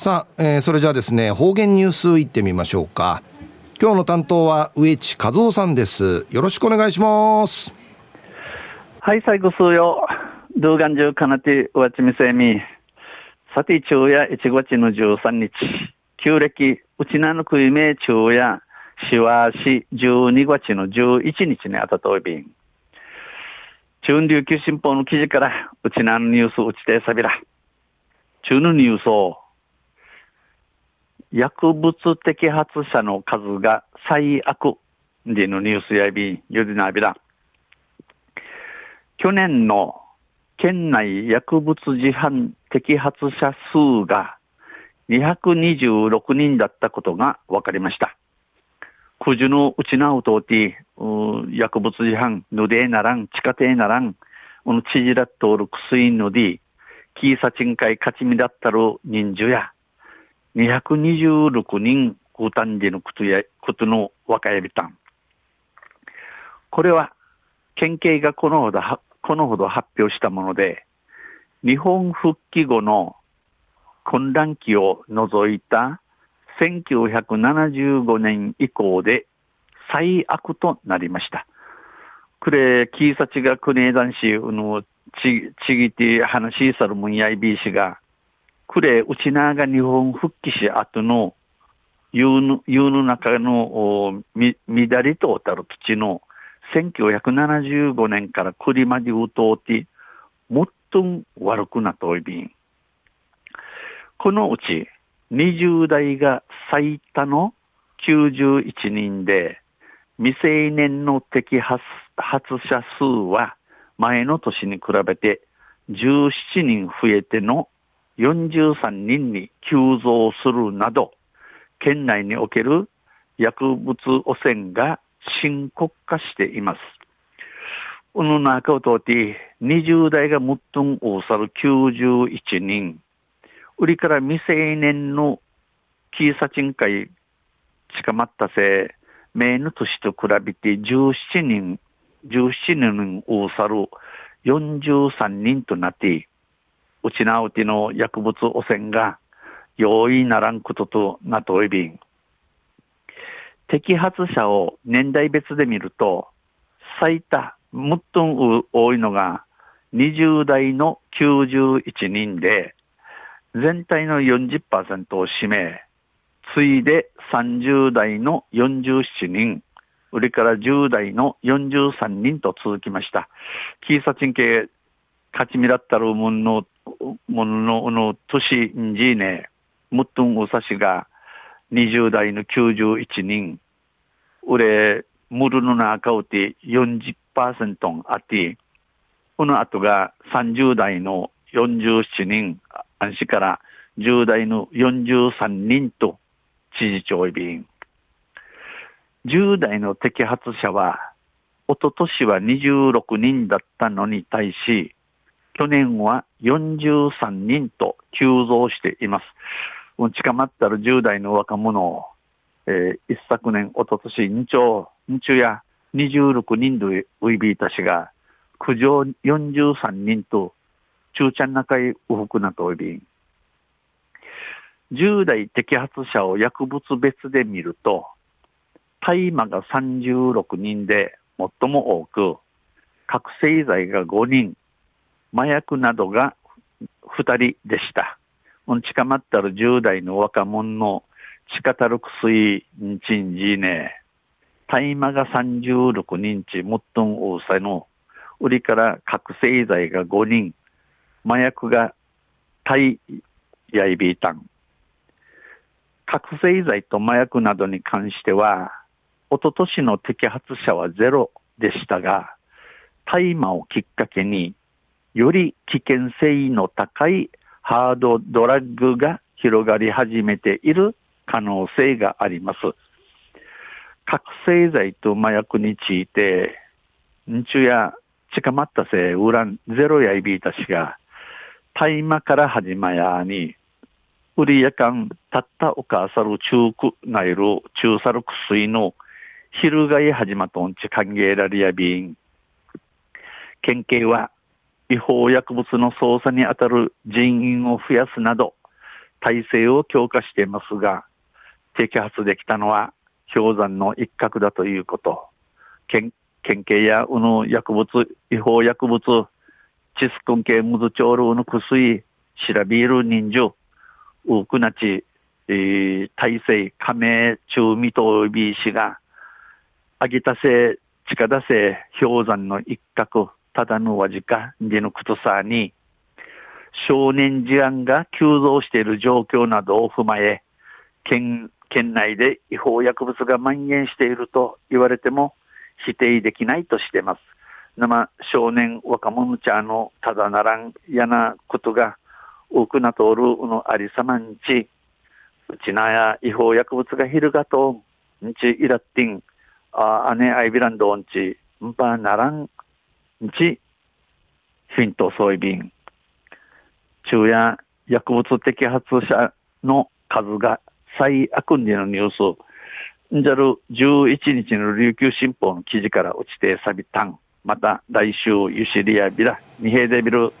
さあ、えー、それじゃあですね、方言ニュースいってみましょうか。今日の担当は植地和夫さんです。よろしくお願いします。はい、最後数よ。動画中かなて、うわちみせみ。さて、昼夜1月の13日。旧暦、うちなのくいめ昼夜、しわし12月の11日にあたといびん。中琉球新報の記事から、うちなのニュースうちてさびら。中のニュースを、薬物摘発者の数が最悪でのニュースやび、よりなびら。去年の県内薬物事犯摘発者数が226人だったことが分かりました。くじのうちなうとうて、薬物事犯、ぬでならん、地下亭ならん、この知事らっとおる薬ので、キーサチンカイ勝ちみだったる人数や、226人、空単時のことや、ことの若やびたん。これは、県警がこのほど、このほど発表したもので、日本復帰後の混乱期を除いた1975年以降で最悪となりました。これ、キーサチが国枝市のち、ちぎて話しさるもんやいびいしが、くれ、うちなが日本復帰し後の、湯の、湯の中の、み、乱りとたる土の、1975年からくりまでうとうて、もっと悪くなといびん。このうち、20代が最多の91人で、未成年の摘発者数は前の年に比べて17人増えての43人に急増するなど、県内における薬物汚染が深刻化しています。この中を通って、20代が最も多さる91人、売りから未成年のキーサチン会捕まったせい、名の年と比べて17人、17人多さる43人となって、うちなうての薬物汚染が容易ならんこととなといびん。摘発者を年代別で見ると、最多、最も多いのが20代の91人で、全体の40%を占め、次いで30代の47人、売りから10代の43人と続きました。キーサチン系、勝ちみだったるものもののの年にじね、ムットンウサシが20代の91人、売れ、ムルの中うて40%あって、この後が30代の47人、安市から10代の43人と知事長便。10代の摘発者は、おととしは26人だったのに対し、去年は43人と急増しています。近まったる10代の若者を、えー、一昨年、おととし、日朝、日や26人でウイビーたちが、苦情43人と、中ちゃん中へウフクなとおび、10代摘発者を薬物別で見ると、大麻が36人で最も多く、覚醒剤が5人、麻薬などが2人でした。近まったる10代の若者の地たる薬にちんじね、大麻が36人ち、最も多さの、売りから覚醒剤が5人、麻薬がタイヤイビータン。覚醒剤と麻薬などに関しては、おととしの摘発者はゼロでしたが、大麻をきっかけに、より危険性の高いハードドラッグが広がり始めている可能性があります。覚醒剤と麻薬について、んちゅや近まったせい、ウランゼロやいびいたしが、大麻から始まやに、売りやかん、たったおかさる中くないる、中さる薬の、昼がい始まとんち歓迎られやびん。県警は、違法薬物の捜査にあたる人員を増やすなど、体制を強化していますが、摘発できたのは氷山の一角だということ。県県警やうぬ薬物、違法薬物、チスコン系ムズチョールうぬ薬、シラビール人数、ウクナチ、えー、体制、加盟、中未とびしが、アギタセ、地下ダセ、氷山の一角、ただのわじか、でのくとさに、少年事案が急増している状況などを踏まえ、県、県内で違法薬物が蔓延していると言われても否定できないとしています。生少年若者ちゃのただならん嫌なことが多くなとおるのありさまんち、うちなや違法薬物がひるがとんちいらってん、あ姉アイビランドんち、んぱならんち、フィントソイビン。中や薬物摘発者の数が最悪にのニュース、んじゃる11日の琉球新報の記事から落ちてさびたん。また来週ユシリアビラ、二平デビル。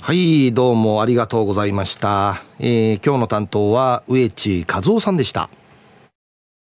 はい、どうもありがとうございました。えー、今日の担当は植地和夫さんでした。